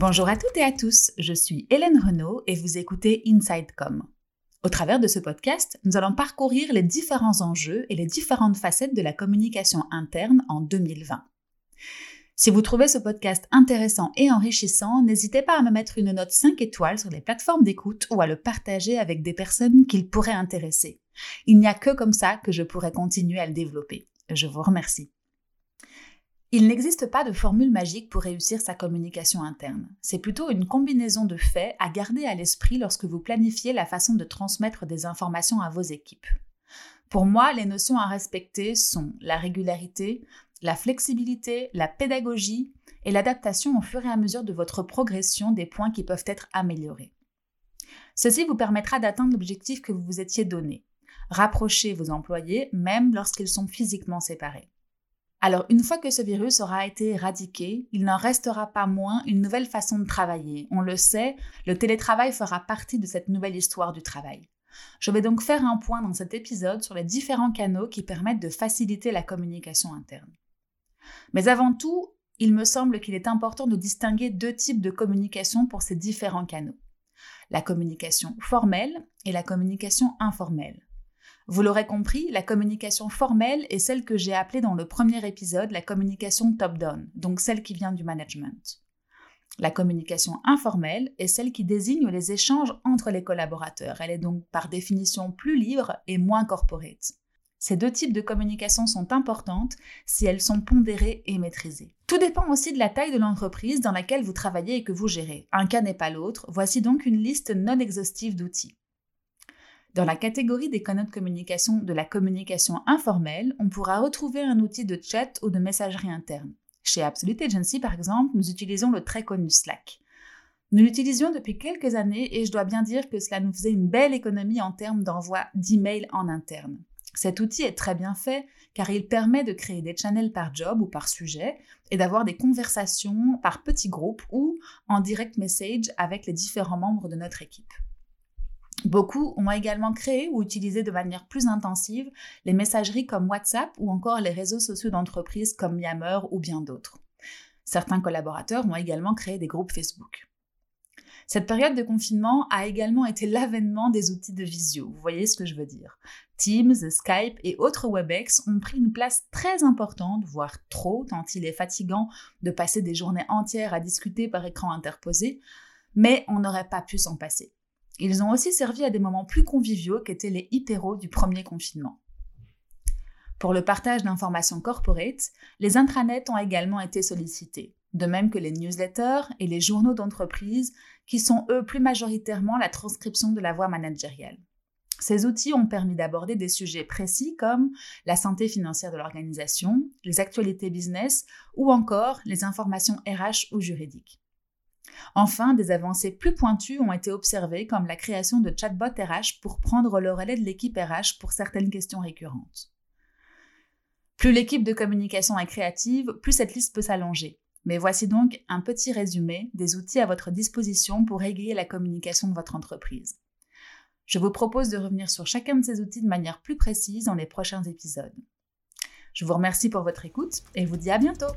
Bonjour à toutes et à tous, je suis Hélène Renaud et vous écoutez InsideCom. Au travers de ce podcast, nous allons parcourir les différents enjeux et les différentes facettes de la communication interne en 2020. Si vous trouvez ce podcast intéressant et enrichissant, n'hésitez pas à me mettre une note 5 étoiles sur les plateformes d'écoute ou à le partager avec des personnes qu'il pourrait intéresser. Il n'y a que comme ça que je pourrai continuer à le développer. Je vous remercie. Il n'existe pas de formule magique pour réussir sa communication interne. C'est plutôt une combinaison de faits à garder à l'esprit lorsque vous planifiez la façon de transmettre des informations à vos équipes. Pour moi, les notions à respecter sont la régularité, la flexibilité, la pédagogie et l'adaptation au fur et à mesure de votre progression des points qui peuvent être améliorés. Ceci vous permettra d'atteindre l'objectif que vous vous étiez donné. Rapprocher vos employés même lorsqu'ils sont physiquement séparés. Alors, une fois que ce virus aura été éradiqué, il n'en restera pas moins une nouvelle façon de travailler. On le sait, le télétravail fera partie de cette nouvelle histoire du travail. Je vais donc faire un point dans cet épisode sur les différents canaux qui permettent de faciliter la communication interne. Mais avant tout, il me semble qu'il est important de distinguer deux types de communication pour ces différents canaux. La communication formelle et la communication informelle. Vous l'aurez compris, la communication formelle est celle que j'ai appelée dans le premier épisode la communication top-down, donc celle qui vient du management. La communication informelle est celle qui désigne les échanges entre les collaborateurs. Elle est donc par définition plus libre et moins corporate. Ces deux types de communication sont importantes si elles sont pondérées et maîtrisées. Tout dépend aussi de la taille de l'entreprise dans laquelle vous travaillez et que vous gérez. Un cas n'est pas l'autre. Voici donc une liste non exhaustive d'outils. Dans la catégorie des canaux de communication de la communication informelle, on pourra retrouver un outil de chat ou de messagerie interne. Chez Absolute Agency, par exemple, nous utilisons le très connu Slack. Nous l'utilisions depuis quelques années et je dois bien dire que cela nous faisait une belle économie en termes d'envoi d'emails en interne. Cet outil est très bien fait car il permet de créer des channels par job ou par sujet et d'avoir des conversations par petits groupes ou en direct message avec les différents membres de notre équipe. Beaucoup ont également créé ou utilisé de manière plus intensive les messageries comme WhatsApp ou encore les réseaux sociaux d'entreprise comme Yammer ou bien d'autres. Certains collaborateurs ont également créé des groupes Facebook. Cette période de confinement a également été l'avènement des outils de visio. Vous voyez ce que je veux dire. Teams, Skype et autres WebEx ont pris une place très importante, voire trop, tant il est fatigant de passer des journées entières à discuter par écran interposé, mais on n'aurait pas pu s'en passer. Ils ont aussi servi à des moments plus conviviaux qu'étaient les hyperos du premier confinement. Pour le partage d'informations corporate, les intranets ont également été sollicités, de même que les newsletters et les journaux d'entreprise, qui sont eux plus majoritairement la transcription de la voix managériale. Ces outils ont permis d'aborder des sujets précis comme la santé financière de l'organisation, les actualités business ou encore les informations RH ou juridiques. Enfin, des avancées plus pointues ont été observées comme la création de chatbots RH pour prendre le relais de l'équipe RH pour certaines questions récurrentes. Plus l'équipe de communication est créative, plus cette liste peut s'allonger. Mais voici donc un petit résumé des outils à votre disposition pour égayer la communication de votre entreprise. Je vous propose de revenir sur chacun de ces outils de manière plus précise dans les prochains épisodes. Je vous remercie pour votre écoute et vous dis à bientôt.